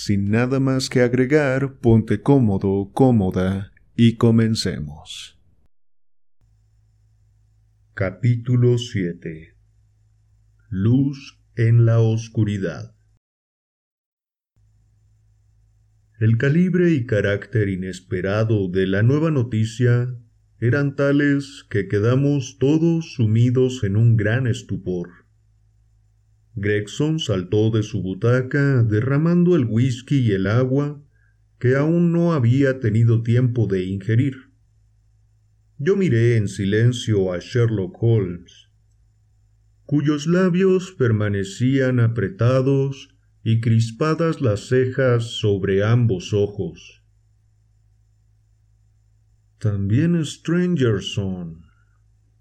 Sin nada más que agregar, ponte cómodo, cómoda y comencemos. Capítulo 7 Luz en la oscuridad El calibre y carácter inesperado de la nueva noticia eran tales que quedamos todos sumidos en un gran estupor. Gregson saltó de su butaca derramando el whisky y el agua que aún no había tenido tiempo de ingerir. Yo miré en silencio a Sherlock Holmes, cuyos labios permanecían apretados y crispadas las cejas sobre ambos ojos. También Strangerson,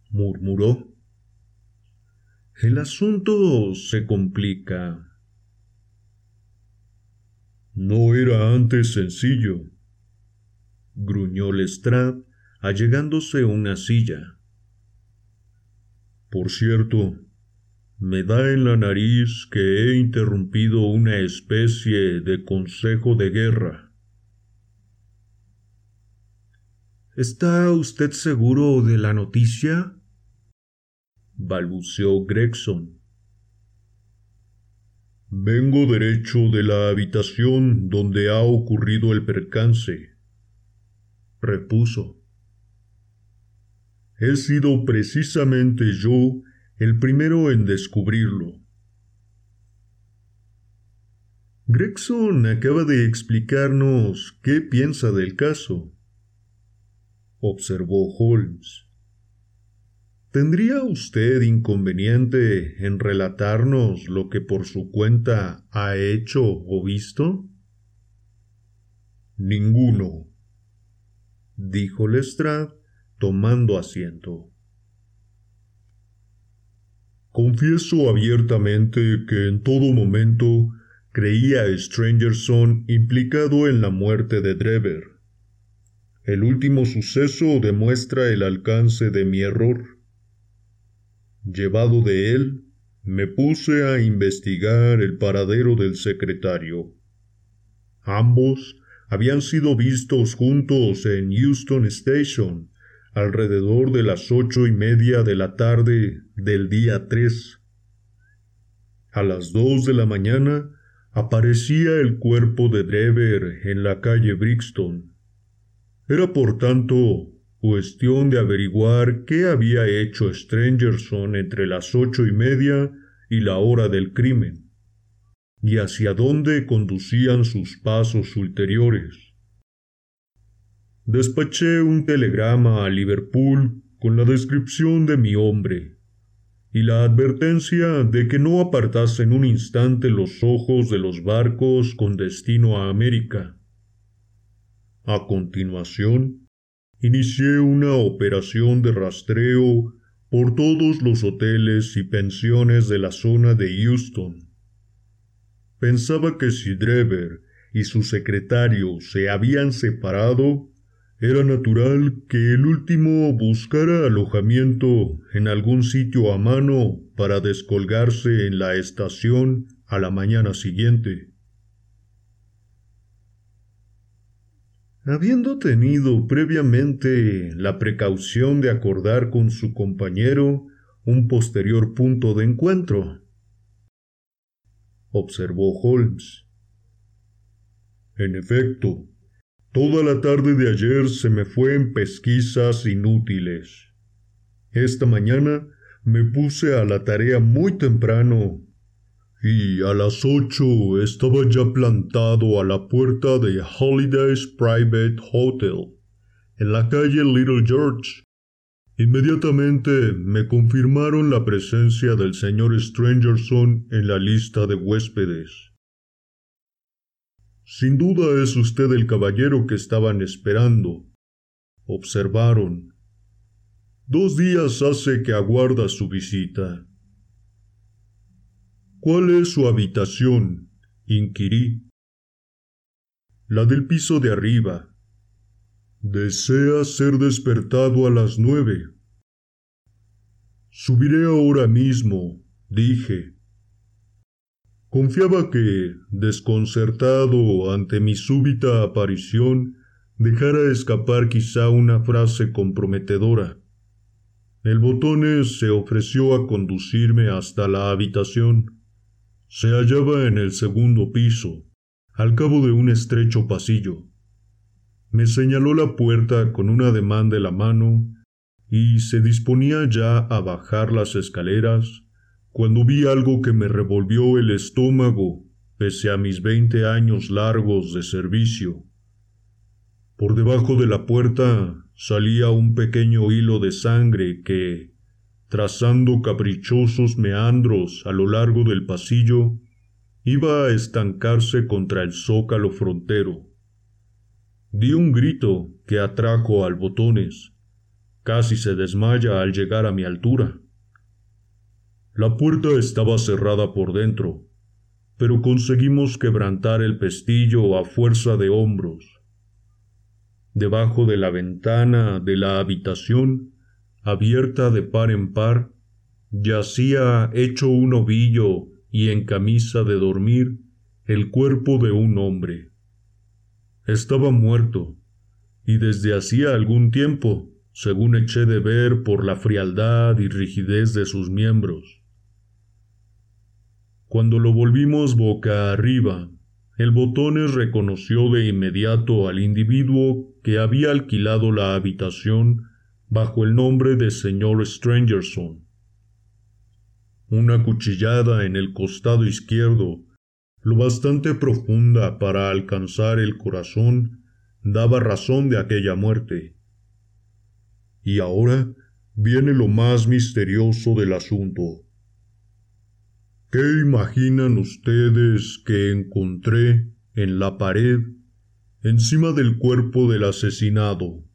murmuró. El asunto se complica. No era antes sencillo, gruñó Lestrade, allegándose una silla. Por cierto, me da en la nariz que he interrumpido una especie de consejo de guerra. ¿Está usted seguro de la noticia? Balbuceó Gregson. Vengo derecho de la habitación donde ha ocurrido el percance, repuso. He sido precisamente yo el primero en descubrirlo. Gregson acaba de explicarnos qué piensa del caso, observó Holmes. ¿Tendría usted inconveniente en relatarnos lo que por su cuenta ha hecho o visto? Ninguno, dijo Lestrade, tomando asiento. Confieso abiertamente que en todo momento creía a Strangerson implicado en la muerte de Drever. El último suceso demuestra el alcance de mi error. Llevado de él, me puse a investigar el paradero del secretario. Ambos habían sido vistos juntos en Houston Station alrededor de las ocho y media de la tarde del día tres. A las dos de la mañana aparecía el cuerpo de Drever en la calle Brixton. Era por tanto Cuestión de averiguar qué había hecho Strangerson entre las ocho y media y la hora del crimen, y hacia dónde conducían sus pasos ulteriores. Despaché un telegrama a Liverpool con la descripción de mi hombre y la advertencia de que no apartasen un instante los ojos de los barcos con destino a América. A continuación, inicié una operación de rastreo por todos los hoteles y pensiones de la zona de Houston. Pensaba que si Drever y su secretario se habían separado, era natural que el último buscara alojamiento en algún sitio a mano para descolgarse en la estación a la mañana siguiente. Habiendo tenido previamente la precaución de acordar con su compañero un posterior punto de encuentro. Observó Holmes. En efecto, toda la tarde de ayer se me fue en pesquisas inútiles. Esta mañana me puse a la tarea muy temprano y a las ocho estaba ya plantado a la puerta de Holidays Private Hotel, en la calle Little George. Inmediatamente me confirmaron la presencia del señor Strangerson en la lista de huéspedes. Sin duda es usted el caballero que estaban esperando. Observaron. Dos días hace que aguarda su visita. ¿Cuál es su habitación? inquirí. La del piso de arriba. Desea ser despertado a las nueve. Subiré ahora mismo, dije. Confiaba que, desconcertado ante mi súbita aparición, dejara escapar quizá una frase comprometedora. El botones se ofreció a conducirme hasta la habitación. Se hallaba en el segundo piso, al cabo de un estrecho pasillo. Me señaló la puerta con un ademán de la mano y se disponía ya a bajar las escaleras cuando vi algo que me revolvió el estómago pese a mis veinte años largos de servicio. Por debajo de la puerta salía un pequeño hilo de sangre que, trazando caprichosos meandros a lo largo del pasillo, iba a estancarse contra el zócalo frontero. Di un grito que atrajo al botones. Casi se desmaya al llegar a mi altura. La puerta estaba cerrada por dentro, pero conseguimos quebrantar el pestillo a fuerza de hombros. Debajo de la ventana de la habitación, abierta de par en par, yacía hecho un ovillo y en camisa de dormir el cuerpo de un hombre. Estaba muerto, y desde hacía algún tiempo, según eché de ver por la frialdad y rigidez de sus miembros. Cuando lo volvimos boca arriba, el botones reconoció de inmediato al individuo que había alquilado la habitación bajo el nombre de señor Strangerson. Una cuchillada en el costado izquierdo, lo bastante profunda para alcanzar el corazón, daba razón de aquella muerte. Y ahora viene lo más misterioso del asunto. ¿Qué imaginan ustedes que encontré en la pared encima del cuerpo del asesinado?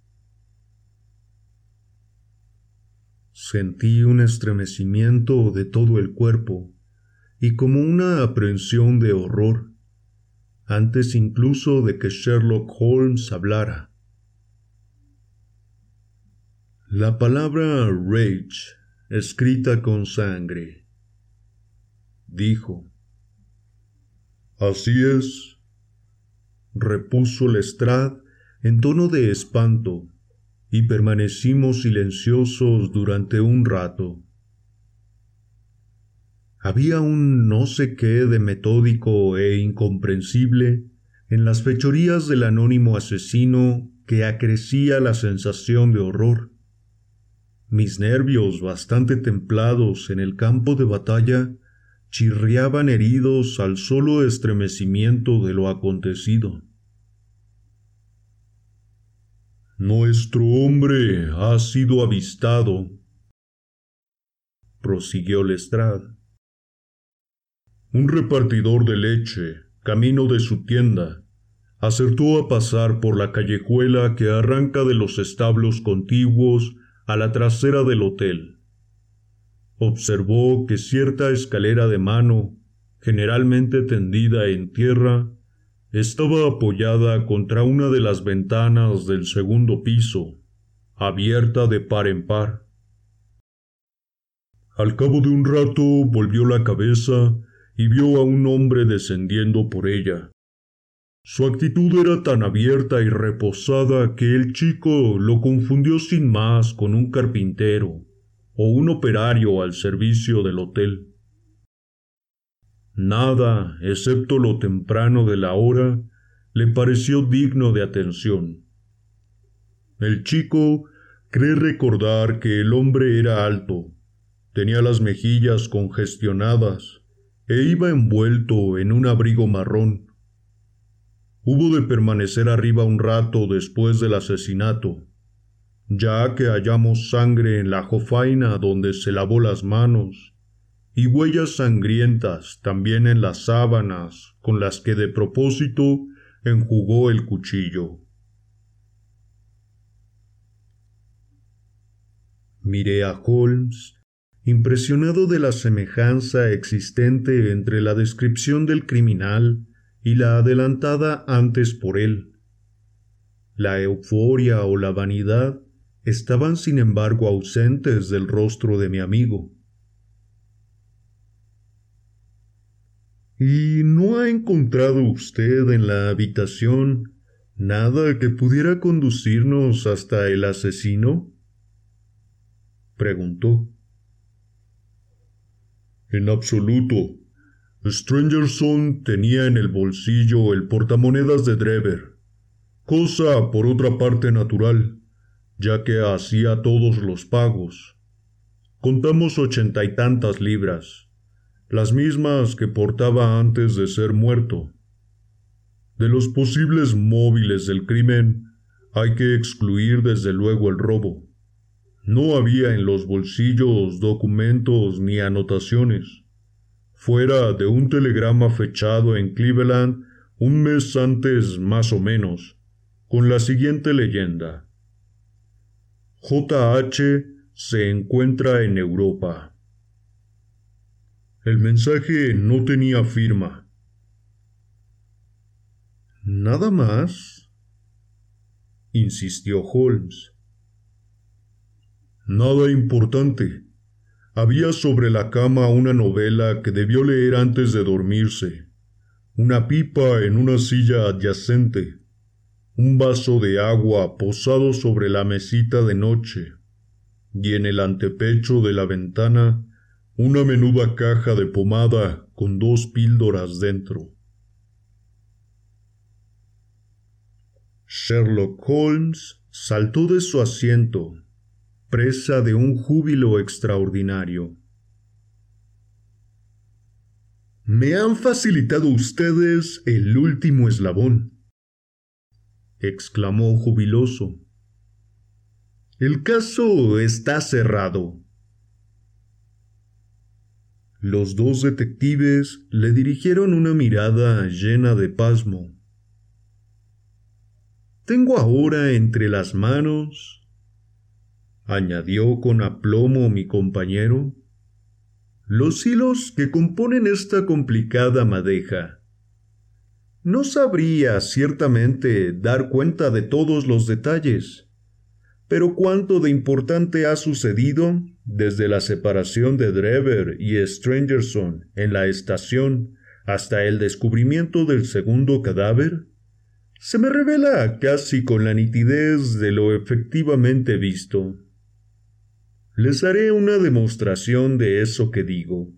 Sentí un estremecimiento de todo el cuerpo y como una aprensión de horror, antes incluso de que Sherlock Holmes hablara. La palabra rage, escrita con sangre, dijo. Así es, repuso Lestrade en tono de espanto, y permanecimos silenciosos durante un rato. Había un no sé qué de metódico e incomprensible en las fechorías del anónimo asesino que acrecía la sensación de horror. Mis nervios, bastante templados en el campo de batalla, chirriaban heridos al solo estremecimiento de lo acontecido. Nuestro hombre ha sido avistado, prosiguió Lestrade. Un repartidor de leche, camino de su tienda, acertó a pasar por la callejuela que arranca de los establos contiguos a la trasera del hotel observó que cierta escalera de mano, generalmente tendida en tierra, estaba apoyada contra una de las ventanas del segundo piso, abierta de par en par. Al cabo de un rato volvió la cabeza y vio a un hombre descendiendo por ella. Su actitud era tan abierta y reposada que el chico lo confundió sin más con un carpintero o un operario al servicio del hotel. Nada, excepto lo temprano de la hora, le pareció digno de atención. El chico cree recordar que el hombre era alto, tenía las mejillas congestionadas e iba envuelto en un abrigo marrón. Hubo de permanecer arriba un rato después del asesinato, ya que hallamos sangre en la jofaina donde se lavó las manos, y huellas sangrientas también en las sábanas con las que de propósito enjugó el cuchillo. Miré a Holmes, impresionado de la semejanza existente entre la descripción del criminal y la adelantada antes por él. La euforia o la vanidad estaban sin embargo ausentes del rostro de mi amigo. ¿Y no ha encontrado usted en la habitación nada que pudiera conducirnos hasta el asesino? preguntó. En absoluto. Strangerson tenía en el bolsillo el portamonedas de Drever, cosa por otra parte natural, ya que hacía todos los pagos. Contamos ochenta y tantas libras, las mismas que portaba antes de ser muerto. De los posibles móviles del crimen hay que excluir desde luego el robo. No había en los bolsillos documentos ni anotaciones, fuera de un telegrama fechado en Cleveland un mes antes más o menos, con la siguiente leyenda. JH se encuentra en Europa. El mensaje no tenía firma. ¿Nada más? insistió Holmes. Nada importante. Había sobre la cama una novela que debió leer antes de dormirse, una pipa en una silla adyacente, un vaso de agua posado sobre la mesita de noche, y en el antepecho de la ventana una menuda caja de pomada con dos píldoras dentro. Sherlock Holmes saltó de su asiento presa de un júbilo extraordinario. Me han facilitado ustedes el último eslabón, exclamó jubiloso. El caso está cerrado. Los dos detectives le dirigieron una mirada llena de pasmo. Tengo ahora entre las manos añadió con aplomo mi compañero, los hilos que componen esta complicada madeja. No sabría ciertamente dar cuenta de todos los detalles, pero cuánto de importante ha sucedido desde la separación de Drever y Strangerson en la estación hasta el descubrimiento del segundo cadáver, se me revela casi con la nitidez de lo efectivamente visto. Les haré una demostración de eso que digo.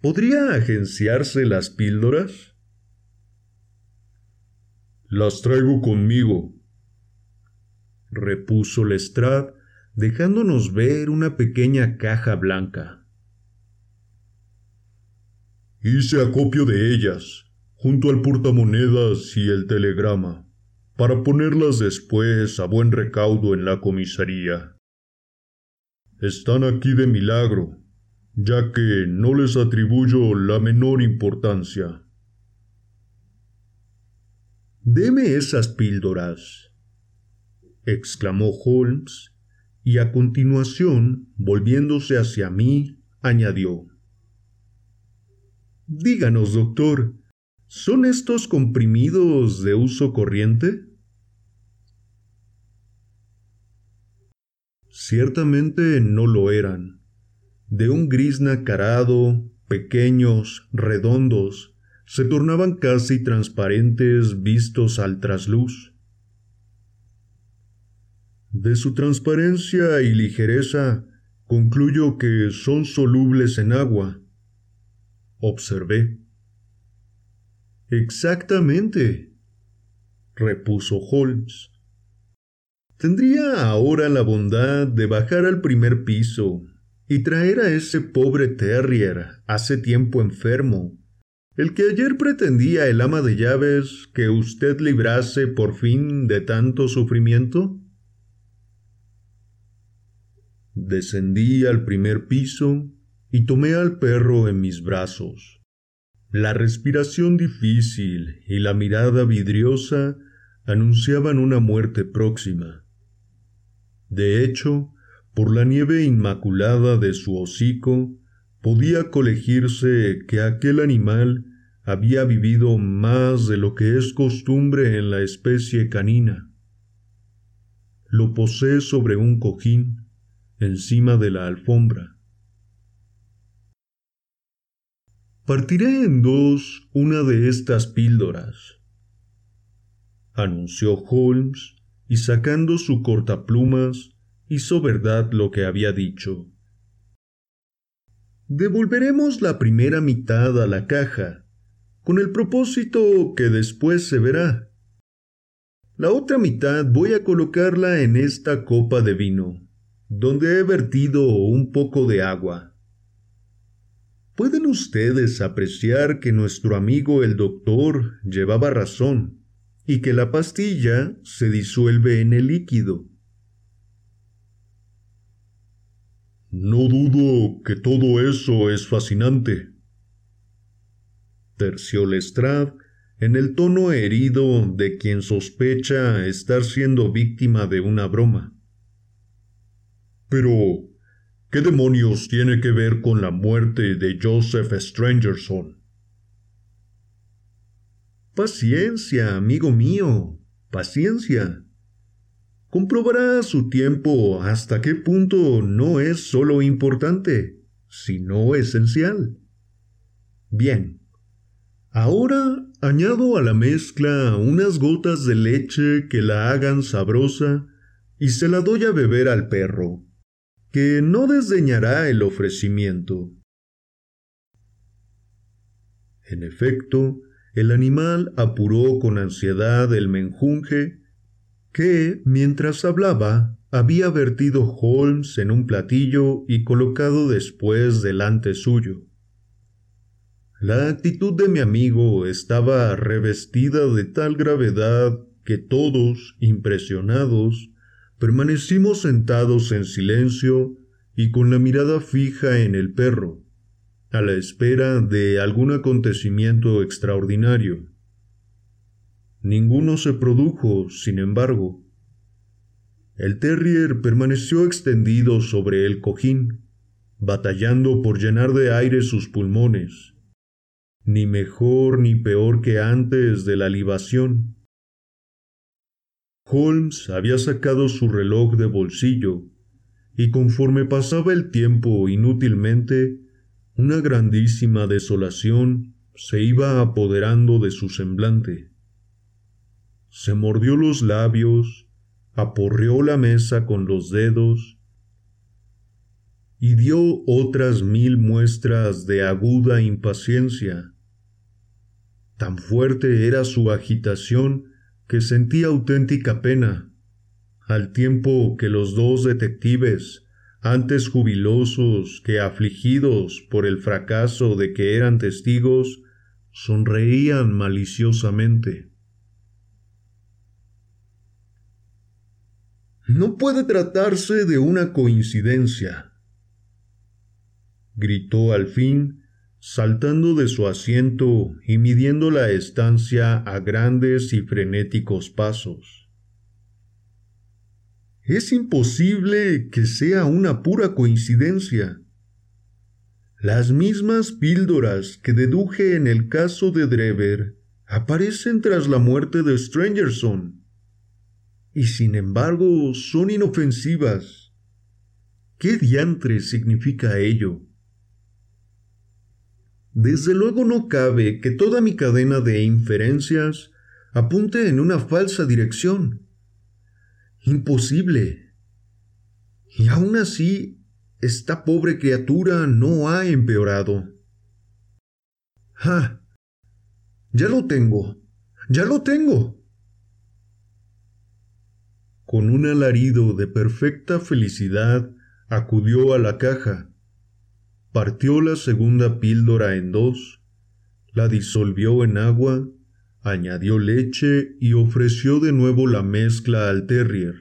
¿Podría agenciarse las píldoras? Las traigo conmigo, repuso Lestrade, dejándonos ver una pequeña caja blanca. Hice acopio de ellas, junto al portamonedas y el telegrama, para ponerlas después a buen recaudo en la comisaría están aquí de milagro, ya que no les atribuyo la menor importancia. Deme esas píldoras, exclamó Holmes, y a continuación, volviéndose hacia mí, añadió. Díganos, doctor, ¿son estos comprimidos de uso corriente? Ciertamente no lo eran. De un gris nacarado, pequeños, redondos, se tornaban casi transparentes vistos al trasluz. De su transparencia y ligereza concluyo que son solubles en agua. Observé. Exactamente, repuso Holmes. Tendría ahora la bondad de bajar al primer piso y traer a ese pobre terrier hace tiempo enfermo, el que ayer pretendía el ama de llaves que usted librase por fin de tanto sufrimiento. Descendí al primer piso y tomé al perro en mis brazos. La respiración difícil y la mirada vidriosa anunciaban una muerte próxima. De hecho, por la nieve inmaculada de su hocico, podía colegirse que aquel animal había vivido más de lo que es costumbre en la especie canina. Lo posé sobre un cojín, encima de la alfombra. Partiré en dos una de estas píldoras, anunció Holmes, y sacando su cortaplumas, hizo verdad lo que había dicho. Devolveremos la primera mitad a la caja, con el propósito que después se verá. La otra mitad voy a colocarla en esta copa de vino, donde he vertido un poco de agua. Pueden ustedes apreciar que nuestro amigo el doctor llevaba razón y que la pastilla se disuelve en el líquido. No dudo que todo eso es fascinante. Terció Lestrade en el tono herido de quien sospecha estar siendo víctima de una broma. Pero, ¿qué demonios tiene que ver con la muerte de Joseph Strangerson? Paciencia, amigo mío, paciencia comprobará a su tiempo hasta qué punto no es solo importante, sino esencial. Bien, ahora añado a la mezcla unas gotas de leche que la hagan sabrosa y se la doy a beber al perro, que no desdeñará el ofrecimiento. En efecto, el animal apuró con ansiedad el menjunje que, mientras hablaba, había vertido Holmes en un platillo y colocado después delante suyo. La actitud de mi amigo estaba revestida de tal gravedad que todos, impresionados, permanecimos sentados en silencio y con la mirada fija en el perro, a la espera de algún acontecimiento extraordinario. Ninguno se produjo, sin embargo. El terrier permaneció extendido sobre el cojín, batallando por llenar de aire sus pulmones, ni mejor ni peor que antes de la libación. Holmes había sacado su reloj de bolsillo, y conforme pasaba el tiempo inútilmente, una grandísima desolación se iba apoderando de su semblante se mordió los labios, aporreó la mesa con los dedos y dio otras mil muestras de aguda impaciencia. Tan fuerte era su agitación que sentía auténtica pena, al tiempo que los dos detectives, antes jubilosos que afligidos por el fracaso de que eran testigos, sonreían maliciosamente. No puede tratarse de una coincidencia, gritó al fin, saltando de su asiento y midiendo la estancia a grandes y frenéticos pasos. Es imposible que sea una pura coincidencia. Las mismas píldoras que deduje en el caso de Drever aparecen tras la muerte de Strangerson y sin embargo son inofensivas. ¿Qué diantre significa ello? Desde luego no cabe que toda mi cadena de inferencias apunte en una falsa dirección. Imposible. Y aún así, esta pobre criatura no ha empeorado. ¡Ah! Ya lo tengo. Ya lo tengo. Con un alarido de perfecta felicidad, acudió a la caja, partió la segunda píldora en dos, la disolvió en agua, añadió leche y ofreció de nuevo la mezcla al terrier.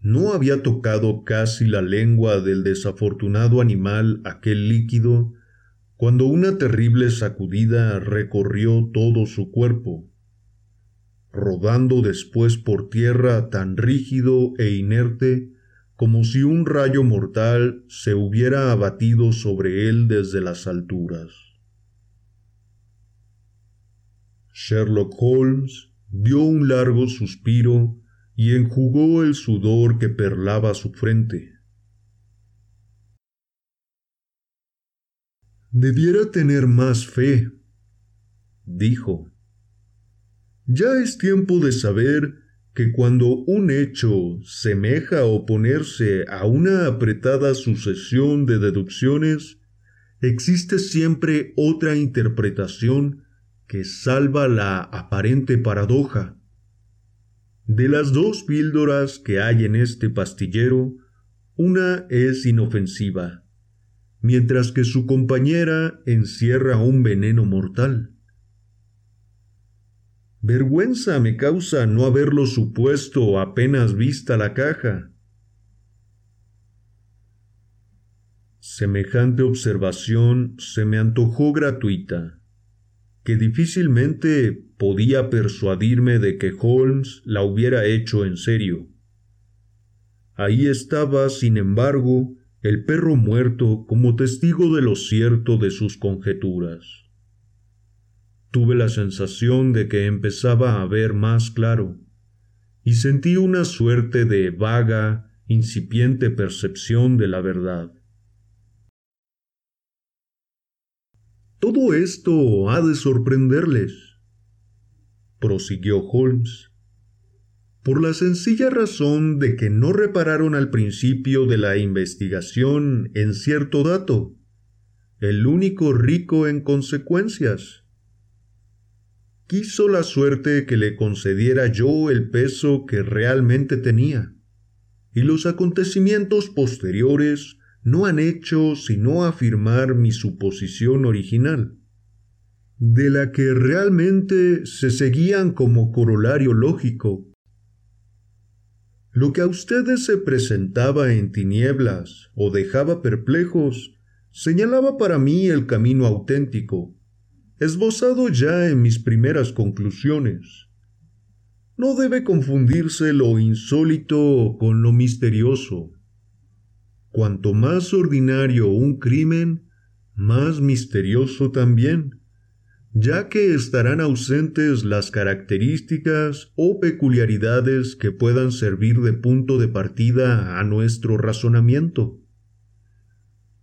No había tocado casi la lengua del desafortunado animal aquel líquido cuando una terrible sacudida recorrió todo su cuerpo, rodando después por tierra tan rígido e inerte como si un rayo mortal se hubiera abatido sobre él desde las alturas. Sherlock Holmes dio un largo suspiro y enjugó el sudor que perlaba su frente. Debiera tener más fe, dijo. Ya es tiempo de saber que cuando un hecho semeja oponerse a una apretada sucesión de deducciones, existe siempre otra interpretación que salva la aparente paradoja. De las dos píldoras que hay en este pastillero, una es inofensiva, mientras que su compañera encierra un veneno mortal. Vergüenza me causa no haberlo supuesto apenas vista la caja. Semejante observación se me antojó gratuita, que difícilmente podía persuadirme de que Holmes la hubiera hecho en serio. Ahí estaba, sin embargo, el perro muerto como testigo de lo cierto de sus conjeturas. Tuve la sensación de que empezaba a ver más claro, y sentí una suerte de vaga, incipiente percepción de la verdad. Todo esto ha de sorprenderles, prosiguió Holmes, por la sencilla razón de que no repararon al principio de la investigación en cierto dato, el único rico en consecuencias quiso la suerte que le concediera yo el peso que realmente tenía, y los acontecimientos posteriores no han hecho sino afirmar mi suposición original, de la que realmente se seguían como corolario lógico. Lo que a ustedes se presentaba en tinieblas o dejaba perplejos, señalaba para mí el camino auténtico, esbozado ya en mis primeras conclusiones. No debe confundirse lo insólito con lo misterioso. Cuanto más ordinario un crimen, más misterioso también, ya que estarán ausentes las características o peculiaridades que puedan servir de punto de partida a nuestro razonamiento.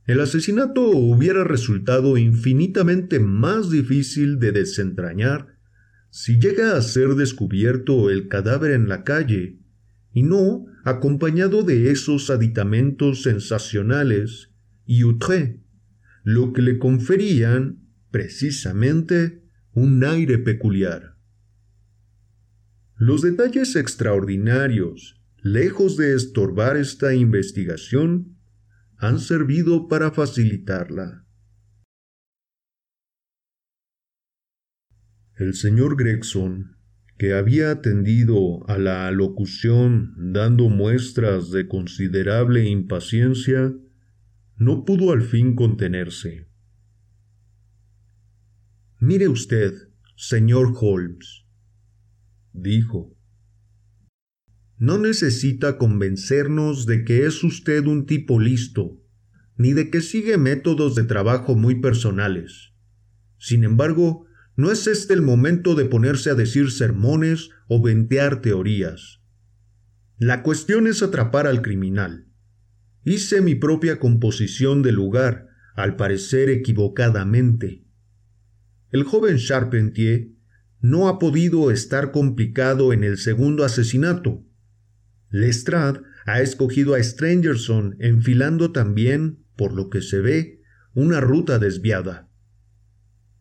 El asesinato hubiera resultado infinitamente más difícil de desentrañar si llega a ser descubierto el cadáver en la calle y no acompañado de esos aditamentos sensacionales y outre, lo que le conferían, precisamente, un aire peculiar. Los detalles extraordinarios, lejos de estorbar esta investigación, han servido para facilitarla. El señor Gregson, que había atendido a la alocución dando muestras de considerable impaciencia, no pudo al fin contenerse. Mire usted, señor Holmes, dijo, no necesita convencernos de que es usted un tipo listo, ni de que sigue métodos de trabajo muy personales. Sin embargo, no es este el momento de ponerse a decir sermones o ventear teorías. La cuestión es atrapar al criminal. Hice mi propia composición del lugar, al parecer equivocadamente. El joven Charpentier no ha podido estar complicado en el segundo asesinato, Lestrade ha escogido a Strangerson enfilando también, por lo que se ve, una ruta desviada.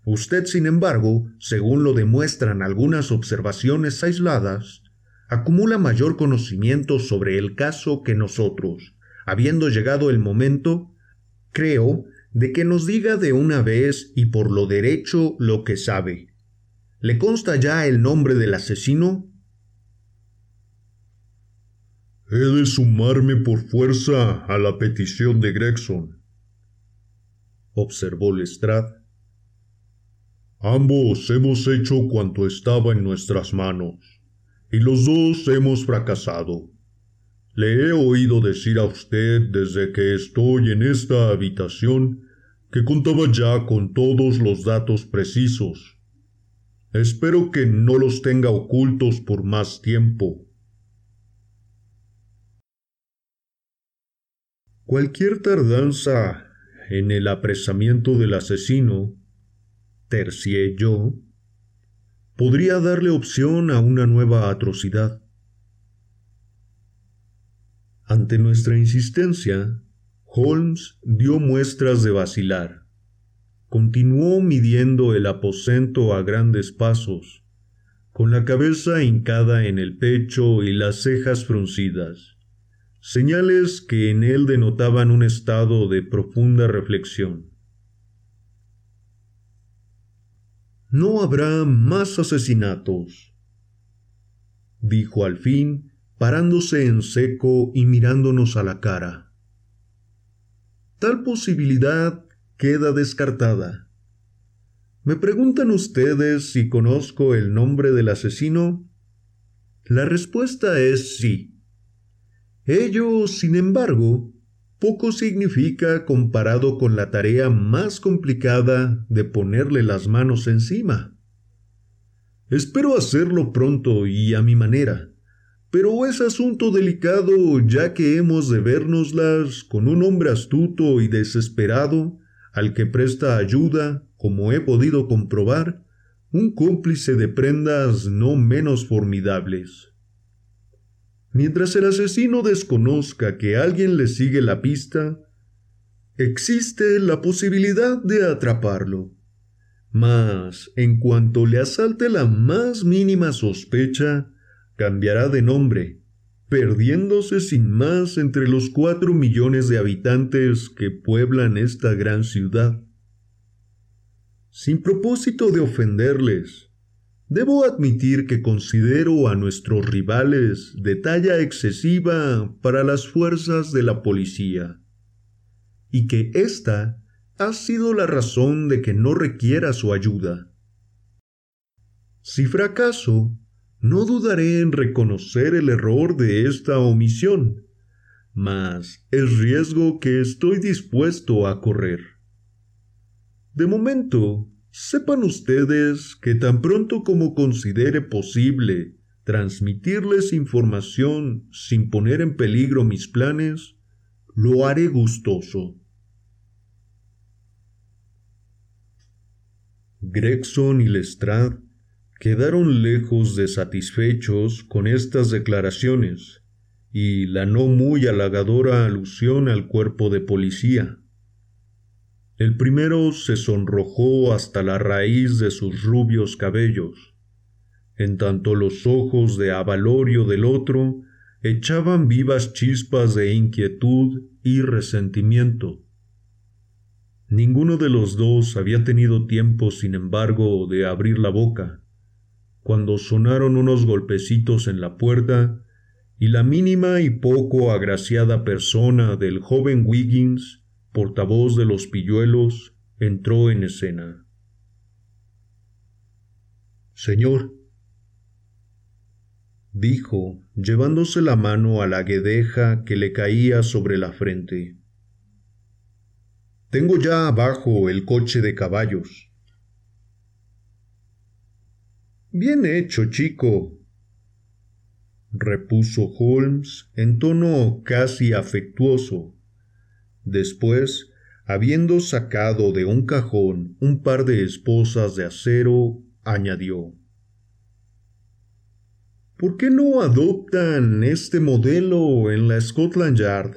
Usted, sin embargo, según lo demuestran algunas observaciones aisladas, acumula mayor conocimiento sobre el caso que nosotros, habiendo llegado el momento, creo, de que nos diga de una vez y por lo derecho lo que sabe. ¿Le consta ya el nombre del asesino? He de sumarme por fuerza a la petición de Gregson. observó Lestrade. Ambos hemos hecho cuanto estaba en nuestras manos, y los dos hemos fracasado. Le he oído decir a usted desde que estoy en esta habitación que contaba ya con todos los datos precisos. Espero que no los tenga ocultos por más tiempo. Cualquier tardanza en el apresamiento del asesino, tercié yo, podría darle opción a una nueva atrocidad. Ante nuestra insistencia, Holmes dio muestras de vacilar. Continuó midiendo el aposento a grandes pasos, con la cabeza hincada en el pecho y las cejas fruncidas señales que en él denotaban un estado de profunda reflexión. No habrá más asesinatos, dijo al fin, parándose en seco y mirándonos a la cara. Tal posibilidad queda descartada. ¿Me preguntan ustedes si conozco el nombre del asesino? La respuesta es sí. Ello, sin embargo, poco significa comparado con la tarea más complicada de ponerle las manos encima. Espero hacerlo pronto y a mi manera, pero es asunto delicado ya que hemos de vernoslas con un hombre astuto y desesperado al que presta ayuda, como he podido comprobar, un cómplice de prendas no menos formidables. Mientras el asesino desconozca que alguien le sigue la pista, existe la posibilidad de atraparlo. Mas, en cuanto le asalte la más mínima sospecha, cambiará de nombre, perdiéndose sin más entre los cuatro millones de habitantes que pueblan esta gran ciudad. Sin propósito de ofenderles, Debo admitir que considero a nuestros rivales de talla excesiva para las fuerzas de la policía, y que ésta ha sido la razón de que no requiera su ayuda. Si fracaso, no dudaré en reconocer el error de esta omisión, mas es riesgo que estoy dispuesto a correr. De momento, Sepan ustedes que tan pronto como considere posible transmitirles información sin poner en peligro mis planes, lo haré gustoso. Gregson y Lestrade quedaron lejos de satisfechos con estas declaraciones y la no muy halagadora alusión al cuerpo de policía. El primero se sonrojó hasta la raíz de sus rubios cabellos, en tanto los ojos de avalorio del otro echaban vivas chispas de inquietud y resentimiento. Ninguno de los dos había tenido tiempo, sin embargo, de abrir la boca, cuando sonaron unos golpecitos en la puerta y la mínima y poco agraciada persona del joven Wiggins portavoz de los pilluelos, entró en escena. Señor, dijo, llevándose la mano a la guedeja que le caía sobre la frente. Tengo ya abajo el coche de caballos. Bien hecho, chico, repuso Holmes en tono casi afectuoso Después, habiendo sacado de un cajón un par de esposas de acero, añadió ¿Por qué no adoptan este modelo en la Scotland Yard?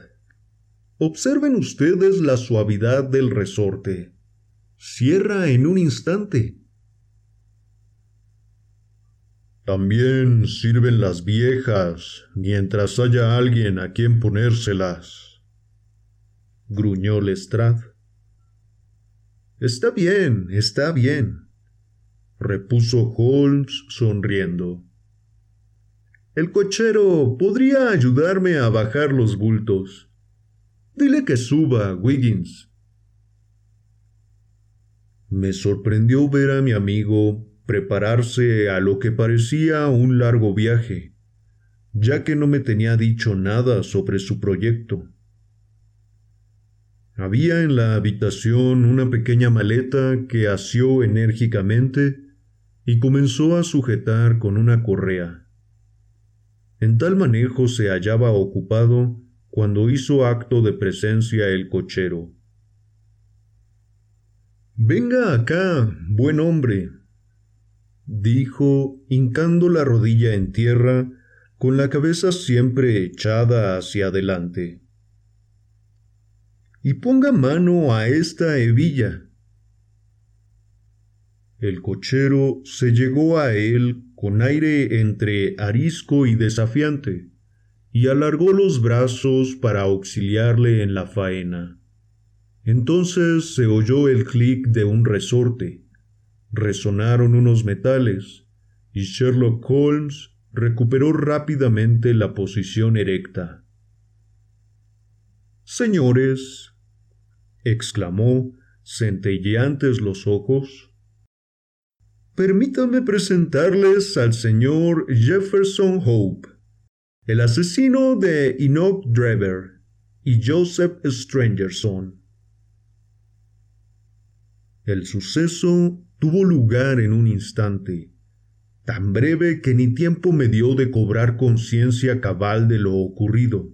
Observen ustedes la suavidad del resorte. Cierra en un instante. También sirven las viejas mientras haya alguien a quien ponérselas gruñó Lestrade. Está bien, está bien, repuso Holmes sonriendo. El cochero podría ayudarme a bajar los bultos. Dile que suba, Wiggins. Me sorprendió ver a mi amigo prepararse a lo que parecía un largo viaje, ya que no me tenía dicho nada sobre su proyecto. Había en la habitación una pequeña maleta que asió enérgicamente y comenzó a sujetar con una correa. En tal manejo se hallaba ocupado cuando hizo acto de presencia el cochero. Venga acá, buen hombre, dijo, hincando la rodilla en tierra, con la cabeza siempre echada hacia adelante. Y ponga mano a esta hebilla. El cochero se llegó a él con aire entre arisco y desafiante, y alargó los brazos para auxiliarle en la faena. Entonces se oyó el clic de un resorte, resonaron unos metales, y Sherlock Holmes recuperó rápidamente la posición erecta. Señores, exclamó, centelleantes los ojos, permítanme presentarles al señor Jefferson Hope, el asesino de Enoch Drever y Joseph Strangerson. El suceso tuvo lugar en un instante, tan breve que ni tiempo me dio de cobrar conciencia cabal de lo ocurrido.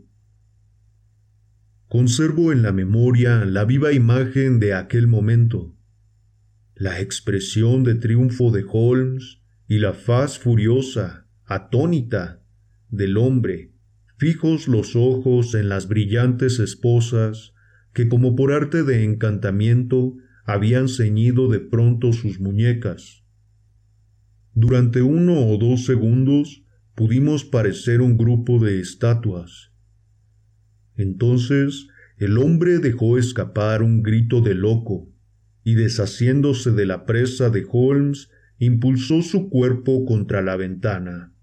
Conservo en la memoria la viva imagen de aquel momento, la expresión de triunfo de Holmes y la faz furiosa, atónita, del hombre, fijos los ojos en las brillantes esposas que como por arte de encantamiento habían ceñido de pronto sus muñecas. Durante uno o dos segundos pudimos parecer un grupo de estatuas. Entonces el hombre dejó escapar un grito de loco, y deshaciéndose de la presa de Holmes, impulsó su cuerpo contra la ventana.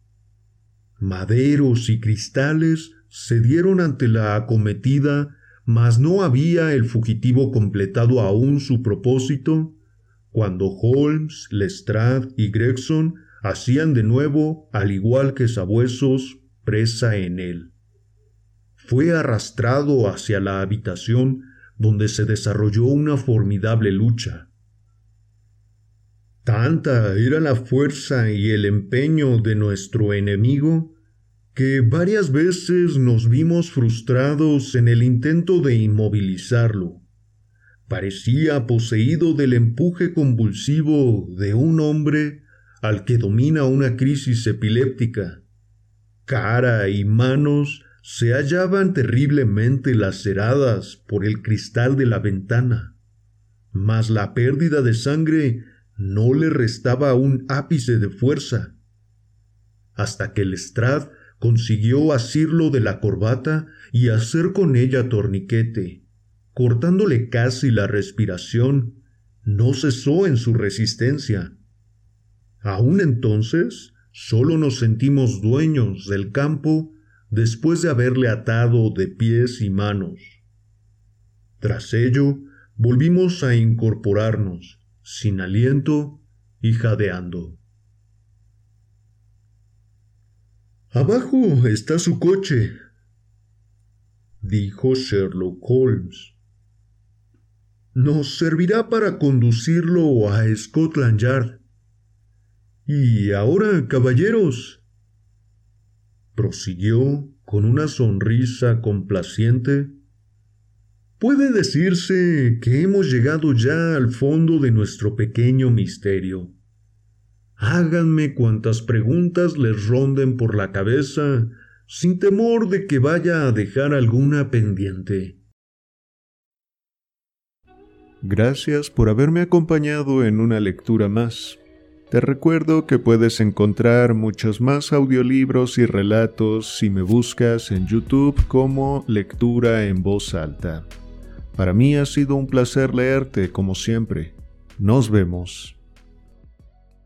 Maderos y cristales se dieron ante la acometida mas no había el fugitivo completado aún su propósito cuando Holmes, Lestrade y Gregson hacían de nuevo, al igual que sabuesos, presa en él. Fue arrastrado hacia la habitación donde se desarrolló una formidable lucha. Tanta era la fuerza y el empeño de nuestro enemigo que varias veces nos vimos frustrados en el intento de inmovilizarlo. Parecía poseído del empuje convulsivo de un hombre al que domina una crisis epiléptica. Cara y manos se hallaban terriblemente laceradas por el cristal de la ventana, mas la pérdida de sangre no le restaba un ápice de fuerza, hasta que Lestrade consiguió asirlo de la corbata y hacer con ella torniquete. Cortándole casi la respiración, no cesó en su resistencia. Aún entonces, solo nos sentimos dueños del campo después de haberle atado de pies y manos. Tras ello, volvimos a incorporarnos, sin aliento y jadeando. Abajo está su coche, dijo Sherlock Holmes. Nos servirá para conducirlo a Scotland Yard. Y ahora, caballeros, prosiguió con una sonrisa complaciente, puede decirse que hemos llegado ya al fondo de nuestro pequeño misterio. Háganme cuantas preguntas les ronden por la cabeza, sin temor de que vaya a dejar alguna pendiente. Gracias por haberme acompañado en una lectura más. Te recuerdo que puedes encontrar muchos más audiolibros y relatos si me buscas en YouTube como Lectura en Voz Alta. Para mí ha sido un placer leerte como siempre. Nos vemos.